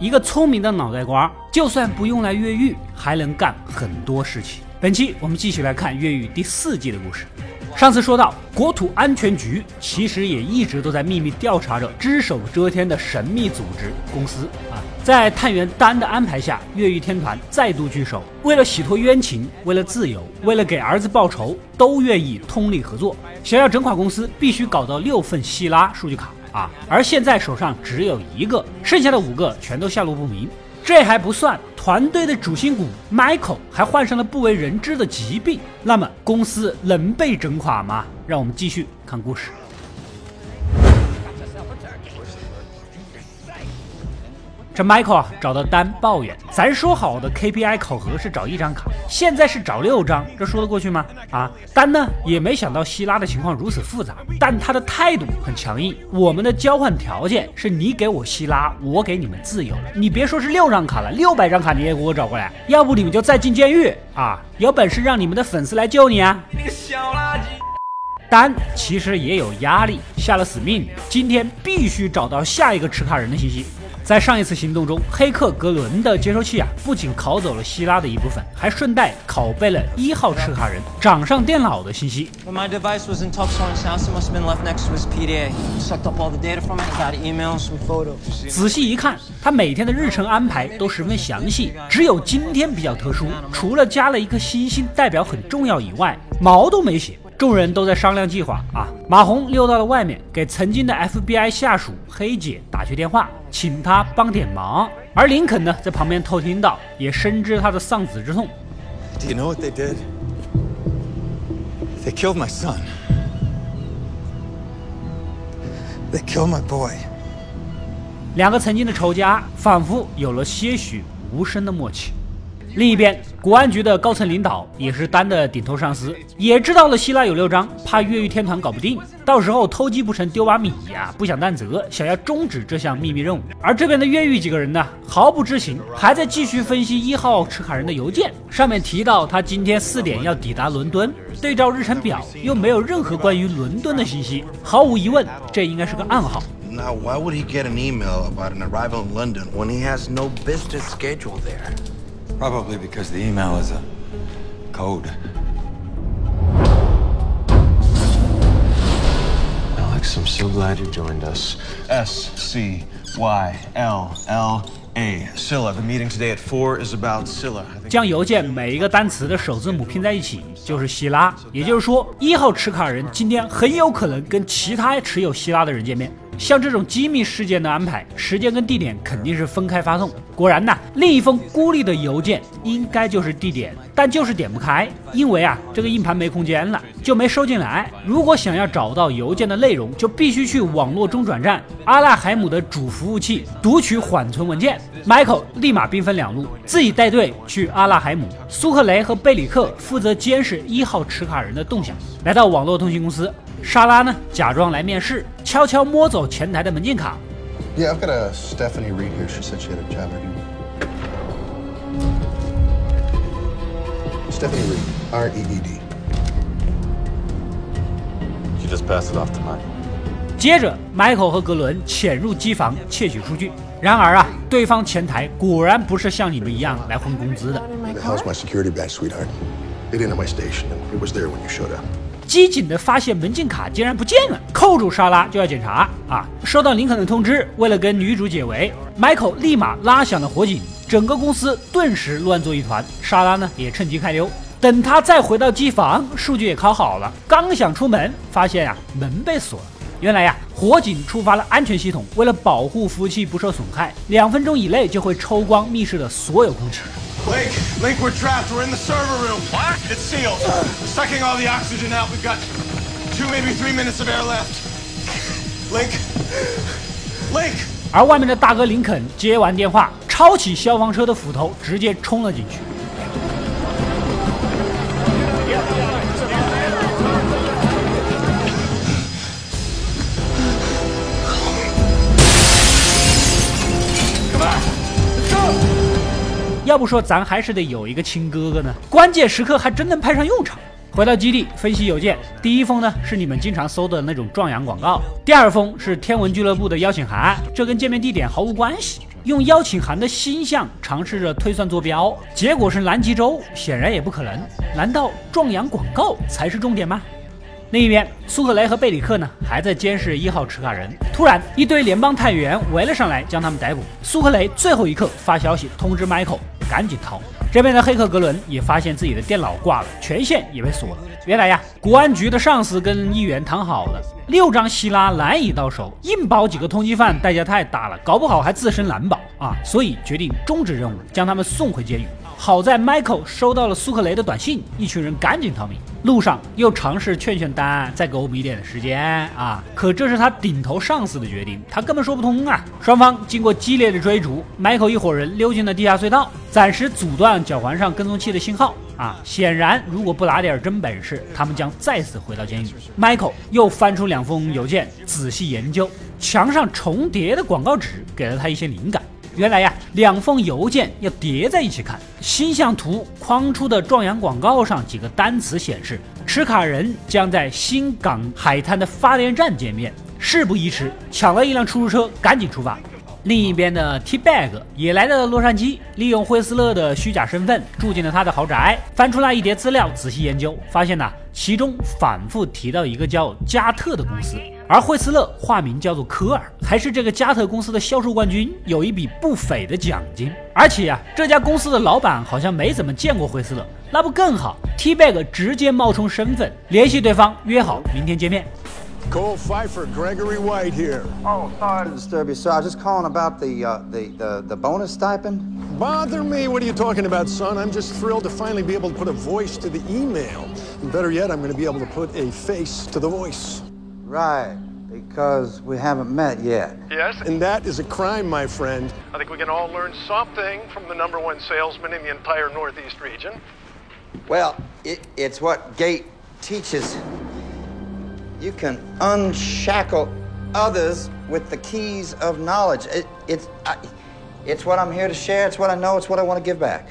一个聪明的脑袋瓜，就算不用来越狱，还能干很多事情。本期我们继续来看越狱第四季的故事。上次说到，国土安全局其实也一直都在秘密调查着只手遮天的神秘组织公司啊。在探员丹的安排下，越狱天团再度聚首，为了洗脱冤情，为了自由，为了给儿子报仇，都愿意通力合作。想要整垮公司，必须搞到六份希拉数据卡。啊！而现在手上只有一个，剩下的五个全都下落不明。这还不算，团队的主心骨 Michael 还患上了不为人知的疾病。那么公司能被整垮吗？让我们继续看故事。这 Michael 啊找到丹抱怨，咱说好的 KPI 考核是找一张卡，现在是找六张，这说得过去吗？啊，丹呢也没想到希拉的情况如此复杂，但他的态度很强硬。我们的交换条件是你给我希拉，我给你们自由。你别说是六张卡了，六百张卡你也给我找过来，要不你们就再进监狱啊！有本事让你们的粉丝来救你啊！你个小垃圾！丹其实也有压力，下了死命，今天必须找到下一个持卡人的信息。在上一次行动中，黑客格伦的接收器啊，不仅拷走了希拉的一部分，还顺带拷贝了一号持卡人掌上电脑的信息。仔细一看，他每天的日程安排都十分详细，只有今天比较特殊，除了加了一颗星星代表很重要以外，毛都没写。众人都在商量计划啊！马红溜到了外面，给曾经的 FBI 下属黑姐打去电话，请她帮点忙。而林肯呢，在旁边偷听到，也深知他的丧子之痛。Do you know what they did? They killed my son. They killed my boy. 两个曾经的仇家，仿佛有了些许无声的默契。另一边，国安局的高层领导也是丹的顶头上司，也知道了希腊有六张，怕越狱天团搞不定，到时候偷鸡不成丢把米呀，不想担责，想要终止这项秘密任务。而这边的越狱几个人呢，毫不知情，还在继续分析一号持卡人的邮件，上面提到他今天四点要抵达伦敦，对照日程表又没有任何关于伦敦的信息，毫无疑问，这应该是个暗号。Now, why would he get an email about an arrival in London when he has no business schedule there? Probably because the email is a code. Alex, I'm so glad you joined us. S C Y L L A. Scylla. The meeting today at four is about Scylla. 将邮件每一个单词的首字母拼在一起，就是希拉。也就是说，一号持卡人今天很有可能跟其他持有希拉的人见面。像这种机密事件的安排，时间跟地点肯定是分开发送。果然呐，另一封孤立的邮件应该就是地点，但就是点不开，因为啊，这个硬盘没空间了，就没收进来。如果想要找到邮件的内容，就必须去网络中转站阿拉海姆的主服务器读取缓存文件。Michael 立马兵分两路，自己带队去阿拉海姆，苏克雷和贝里克负责监视一号持卡人的动向。来到网络通信公司。莎拉呢？假装来面试，悄悄摸走前台的门禁卡。Yeah, I've got a Stephanie Reed here. She said she had a job interview. Stephanie Reed, R E E D. She just passed it off to mine. 接着，Michael 和格伦潜入机房窃取数据。然而啊，对方前台果然不是像你们一样来混工资的。The hell's my security badge, sweetheart? It in at my station, and it was there when you showed up. 机警的发现门禁卡竟然不见了，扣住莎拉就要检查啊！收到林肯的通知，为了跟女主解围，Michael 立马拉响了火警，整个公司顿时乱作一团。莎拉呢也趁机开溜。等他再回到机房，数据也拷好了，刚想出门，发现呀门被锁了。原来呀火警触发了安全系统，为了保护服务器不受损害，两分钟以内就会抽光密室的所有空气。Link, Link, we're trapped. We're in the server room. What? It's sealed. We're Sucking all the oxygen out. We've got two, maybe three minutes of air left. Link, Link. 而外面的大哥林肯接完电话，抄起消防车的斧头，直接冲了进去。要不说咱还是得有一个亲哥哥呢，关键时刻还真能派上用场。回到基地分析邮件，第一封呢是你们经常搜的那种壮阳广告，第二封是天文俱乐部的邀请函，这跟见面地点毫无关系。用邀请函的星象尝试着推算坐标，结果是南极洲，显然也不可能。难道壮阳广告才是重点吗？另一边，苏克雷和贝里克呢，还在监视一号持卡人。突然，一堆联邦探员围了上来，将他们逮捕。苏克雷最后一刻发消息通知迈克，赶紧逃。这边的黑客格伦也发现自己的电脑挂了，权限也被锁了。原来呀，国安局的上司跟议员谈好了，六张希拉难以到手，硬保几个通缉犯代价太大了，搞不好还自身难保啊！所以决定终止任务，将他们送回监狱。好在 Michael 收到了苏克雷的短信，一群人赶紧逃命。路上又尝试劝劝丹，再给我们一点的时间啊！可这是他顶头上司的决定，他根本说不通啊！双方经过激烈的追逐，Michael 一伙人溜进了地下隧道，暂时阻断脚环上跟踪器的信号啊！显然，如果不拿点真本事，他们将再次回到监狱。Michael 又翻出两封邮件，仔细研究，墙上重叠的广告纸给了他一些灵感。原来呀，两封邮件要叠在一起看。星象图框出的壮阳广告上几个单词显示，持卡人将在新港海滩的发电站见面。事不宜迟，抢了一辆出租车，赶紧出发。另一边的 T Bag 也来到了洛杉矶，利用惠斯勒的虚假身份住进了他的豪宅，翻出来一叠资料，仔细研究，发现呐，其中反复提到一个叫加特的公司。而惠斯勒化名叫做科尔，还是这个加特公司的销售冠军，有一笔不菲的奖金。而且呀，这家公司的老板好像没怎么见过惠斯勒，那不更好？T Bag 直接冒充身份联系对方，约好明天见面。Cole Pfeiffer, Gregory White here. Oh, sorry to disturb you, sir. I was just calling about the uh, the, the the bonus stipend. Bother me? What are you talking about, son? I'm just thrilled to finally be able to put a voice to the email. And better yet, I'm going to be able to put a face to the voice. Right, because we haven't met yet. Yes? And that is a crime, my friend. I think we can all learn something from the number one salesman in the entire Northeast region. Well, it, it's what Gate teaches. You can unshackle others with the keys of knowledge. It, it's, I, it's what I'm here to share. It's what I know. It's what I want to give back.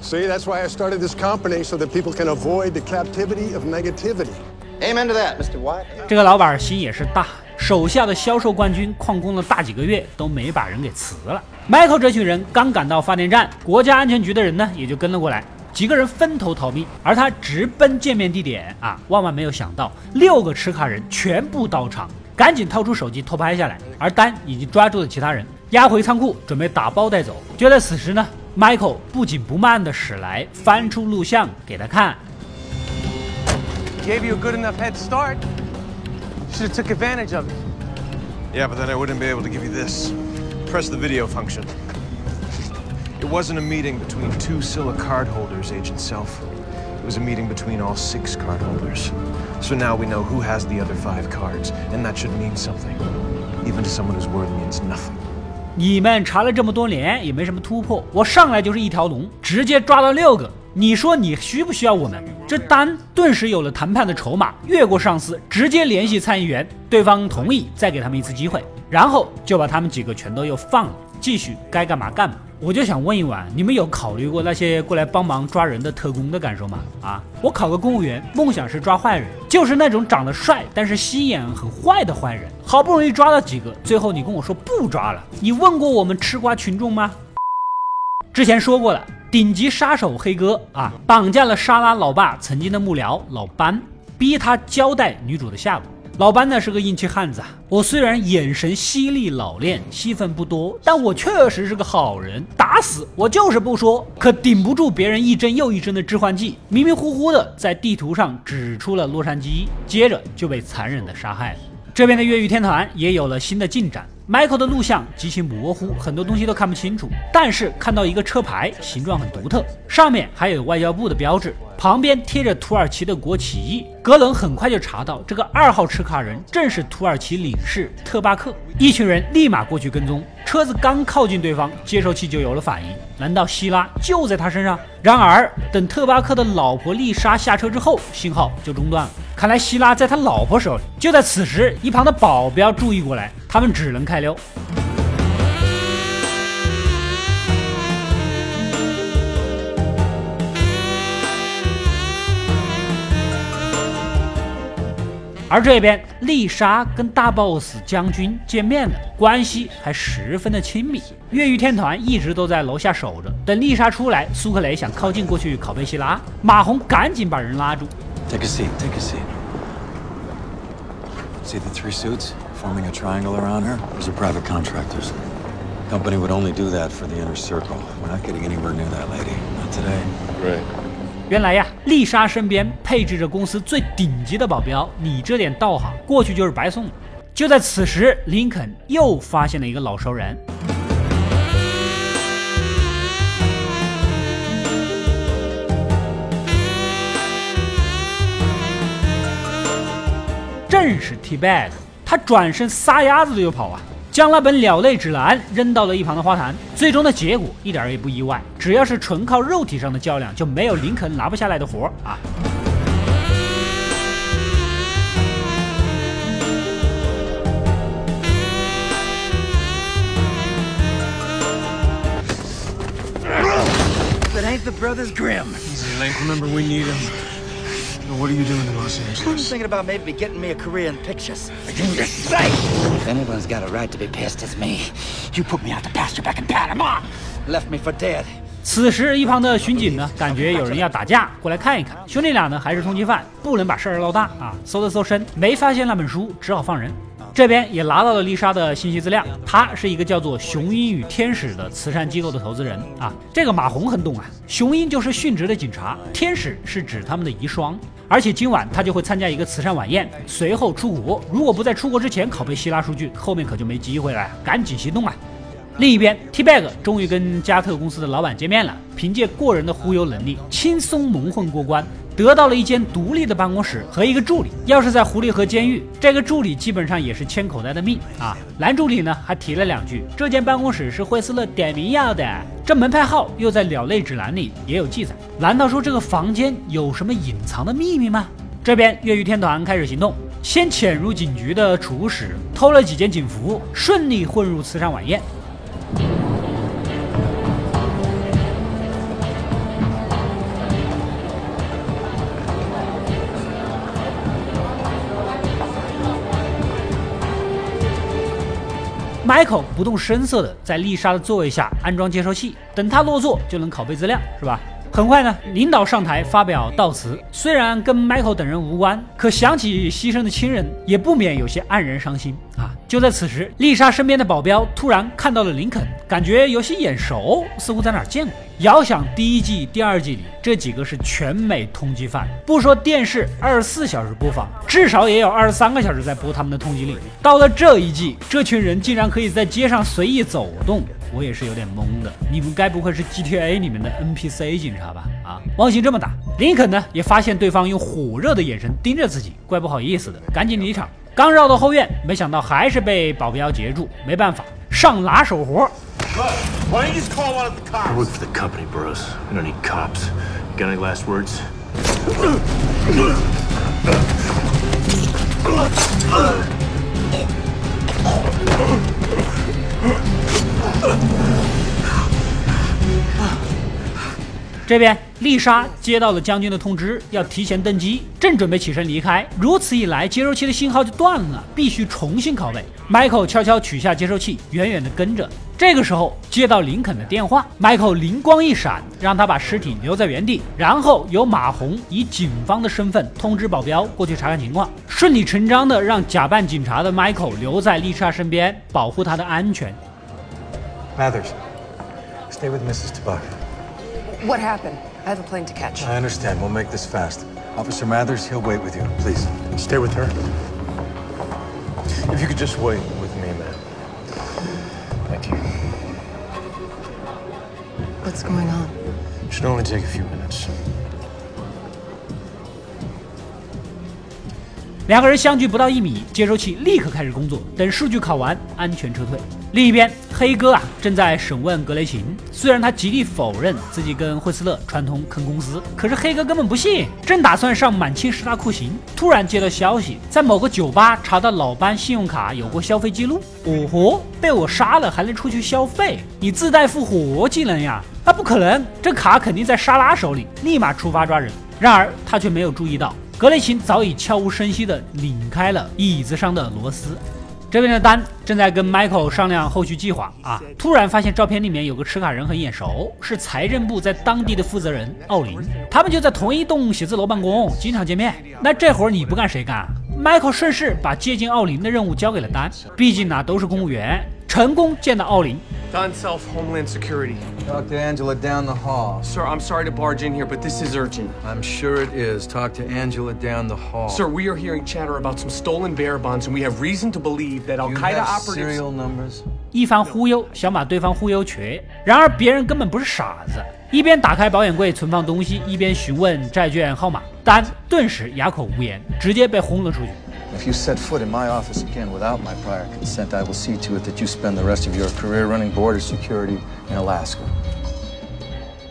See, that's why I started this company, so that people can avoid the captivity of negativity. Amen to that, Mr. White. 这个老板心也是大，手下的销售冠军旷工了大几个月，都没把人给辞了。Michael 这群人刚赶到发电站，国家安全局的人呢也就跟了过来，几个人分头逃命，而他直奔见面地点啊！万万没有想到，六个持卡人全部到场，赶紧掏出手机偷拍下来。而丹已经抓住了其他人，押回仓库，准备打包带走。就在此时呢，Michael 不紧不慢地驶来，翻出录像给他看。Gave you a good enough head start. Should have took advantage of it. Yeah, but then I wouldn't be able to give you this. Press the video function. It wasn't a meeting between two Scylla cardholders, Agent Self. It was a meeting between all six cardholders. So now we know who has the other five cards, and that should mean something. Even to someone whose word means nothing. 你们查了这么多年也没什么突破，我上来就是一条龙，直接抓到六个。 你说你需不需要我们？这丹顿时有了谈判的筹码，越过上司，直接联系参议员，对方同意再给他们一次机会，然后就把他们几个全都又放了，继续该干嘛干嘛。我就想问一问，你们有考虑过那些过来帮忙抓人的特工的感受吗？啊，我考个公务员，梦想是抓坏人，就是那种长得帅但是心眼很坏的坏人。好不容易抓到几个，最后你跟我说不抓了，你问过我们吃瓜群众吗？之前说过了，顶级杀手黑哥啊，绑架了莎拉老爸曾经的幕僚老班，逼他交代女主的下落。老班呢是个硬气汉子啊，我虽然眼神犀利老练，戏份不多，但我确实是个好人，打死我就是不说。可顶不住别人一针又一针的致幻剂，迷迷糊糊的在地图上指出了洛杉矶，接着就被残忍的杀害了。这边的越狱天团也有了新的进展。Michael 的录像极其模糊，很多东西都看不清楚。但是看到一个车牌，形状很独特，上面还有外交部的标志，旁边贴着土耳其的国旗。格伦很快就查到，这个二号持卡人正是土耳其领事特巴克。一群人立马过去跟踪，车子刚靠近对方，接收器就有了反应。难道希拉就在他身上？然而，等特巴克的老婆丽莎下车之后，信号就中断了。看来希拉在他老婆手里。就在此时，一旁的保镖注意过来，他们只能开溜。而这边丽莎跟大 boss 将军见面了，关系还十分的亲密。越狱天团一直都在楼下守着，等丽莎出来，苏克雷想靠近过去拷贝希拉，马红赶紧把人拉住。Take a seat, take a seat. See the three suits forming a triangle around her? Those are private contractors. Company would only do that for the inner circle. We're not getting anywhere near that lady. Not today. Right. 原来呀，丽莎身边配置着公司最顶级的保镖，你这点道行过去就是白送。就在此时，林肯又发现了一个老熟人。正是 T Bag，他转身撒丫子就跑啊，将那本鸟类指南扔到了一旁的花坛。最终的结果一点也不意外，只要是纯靠肉体上的较量，就没有林肯拿不下来的活啊。That ain't the Brothers Grimm. Easy, Link. Remember, we need him. What are you doing in Los I'm Angeles? thinking about maybe getting me a career in pictures. Sake! If anyone's got a right to be pissed, it's me. You put me out to pasture back in Panama. Left me for dead. 此时，一旁的巡警呢，感觉有人要打架，过来看一看。兄弟俩呢，还是通缉犯，不能把事儿闹大啊。搜了搜身，没发现那本书，只好放人。这边也拿到了丽莎的信息资料，她是一个叫做雄鹰与天使的慈善机构的投资人啊。这个马红很懂啊，雄鹰就是殉职的警察，天使是指他们的遗孀。而且今晚他就会参加一个慈善晚宴，随后出国。如果不在出国之前拷贝希腊数据，后面可就没机会了，赶紧行动啊！另一边，T Bag 终于跟加特公司的老板见面了，凭借过人的忽悠能力，轻松蒙混过关，得到了一间独立的办公室和一个助理。要是在狐狸河监狱，这个助理基本上也是牵口袋的命啊。男助理呢还提了两句，这间办公室是惠斯勒点名要的，这门牌号又在鸟类指南里也有记载。难道说这个房间有什么隐藏的秘密吗？这边越狱天团开始行动，先潜入警局的储物室，偷了几件警服，顺利混入慈善晚宴。Michael 不动声色地在丽莎的座位下安装接收器，等她落座就能拷贝资料，是吧？很快呢，领导上台发表悼词，虽然跟 Michael 等人无关，可想起牺牲的亲人，也不免有些黯然伤心啊。就在此时，丽莎身边的保镖突然看到了林肯，感觉有些眼熟，似乎在哪儿见过。遥想第一季、第二季里这几个是全美通缉犯，不说电视二十四小时播放，至少也有二十三个小时在播他们的通缉令。到了这一季，这群人竟然可以在街上随意走动，我也是有点懵的。你们该不会是 GTA 里面的 NPC 警察吧？啊，忘性这么大，林肯呢也发现对方用火热的眼神盯着自己，怪不好意思的，赶紧离场。刚绕到后院，没想到还是被保镖截住，没办法，上拿手活。这边，丽莎接到了将军的通知，要提前登机，正准备起身离开。如此一来，接收器的信号就断了，必须重新拷贝。Michael 悄悄取下接收器，远远的跟着。这个时候，接到林肯的电话，Michael 灵光一闪，让他把尸体留在原地，然后由马红以警方的身份通知保镖过去查看情况，顺理成章的让假扮警察的 Michael 留在丽莎身边，保护她的安全。Mathers, stay with Mrs. Tabak. What happened? I have a plane to catch. I understand. We'll make this fast. Officer Mathers, he'll wait with you. Please. Stay with her. If you could just wait with me, man. Thank you. What's going on? Should only take a few minutes. 两个人相距不到一米，接收器立刻开始工作，等数据拷完，安全撤退。另一边， 黑哥啊正在审问格雷琴，虽然他极力否认自己跟惠斯勒串通坑公司，可是黑哥根本不信，正打算上满清十大酷刑，突然接到消息，在某个酒吧查到老班信用卡有过消费记录。哦吼，被我杀了还能出去消费？你自带复活技能呀？啊，不可能，这卡肯定在莎拉手里，立马出发抓人。然而他却没有注意到，格雷琴早已悄无声息地拧开了椅子上的螺丝。这边的丹正在跟 Michael 商量后续计划啊，突然发现照片里面有个持卡人很眼熟，是财政部在当地的负责人奥林，他们就在同一栋写字楼办公，经常见面。那这活你不干谁干？Michael 顺势把接近奥林的任务交给了丹，毕竟呢都是公务员。成功见到奥林。Don Self, Homeland Security. Talk to Angela down the hall. Sir, I'm sorry to barge in here, but this is urgent. I'm sure it is. Talk to Angela down the hall. Sir, we are hearing chatter about some stolen bearer bonds, and we have reason to believe that Al Qaeda operatives. Serial numbers. 一番忽悠，想把对方忽悠瘸。然而别人根本不是傻子，一边打开保险柜存放东西，一边询问债券号码。丹顿时哑口无言，直接被轰了出去。 If you set foot in my office again without my prior consent, I will see to it that you spend the rest of your career running border security in Alaska.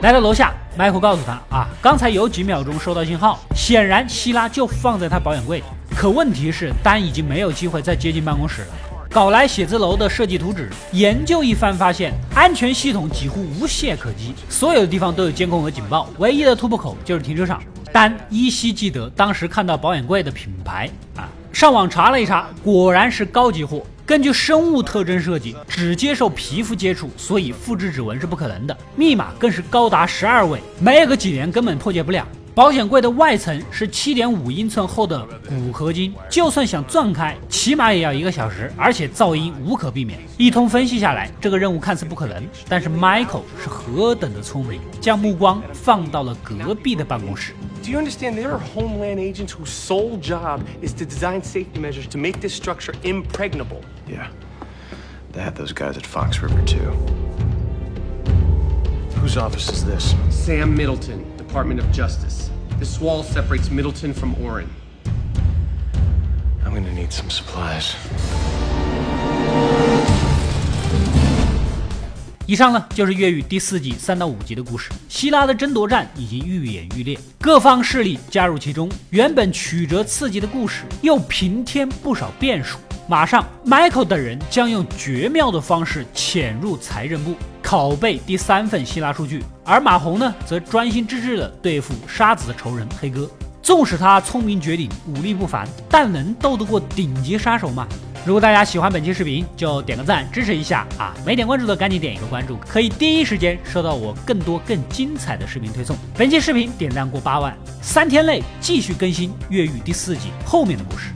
来到楼下，迈克告诉他啊，刚才有几秒钟收到信号，显然希拉就放在他保险柜里。可问题是，丹已经没有机会再接近办公室了。搞来写字楼的设计图纸，研究一番，发现安全系统几乎无懈可击，所有的地方都有监控和警报，唯一的突破口就是停车场。丹依稀记得当时看到保险柜的品牌啊。上网查了一查，果然是高级货。根据生物特征设计，只接受皮肤接触，所以复制指纹是不可能的。密码更是高达十二位，没个几年根本破解不了。保险柜的外层是七点五英寸厚的钴合金，就算想钻开，起码也要一个小时，而且噪音无可避免。一通分析下来，这个任务看似不可能，但是 Michael 是何等的聪明，将目光放到了隔壁的办公室。Do you understand there are Homeland agents whose sole job is to design safety measures to make this structure impregnable? Yeah. They had those guys at Fox River, too. Whose office is this? Sam Middleton, Department of Justice. This wall separates Middleton from Oren. I'm gonna need some supplies. 以上呢就是越狱第四季三到五集的故事。希拉的争夺战已经愈演愈烈，各方势力加入其中，原本曲折刺激的故事又平添不少变数。马上，Michael 等人将用绝妙的方式潜入财政部，拷贝第三份希拉数据，而马红呢，则专心致志地对付杀子的仇人黑哥。纵使他聪明绝顶，武力不凡，但能斗得过顶级杀手吗？如果大家喜欢本期视频，就点个赞支持一下啊！没点关注的赶紧点一个关注，可以第一时间收到我更多更精彩的视频推送。本期视频点赞过八万，三天内继续更新《越狱》第四季后面的故事。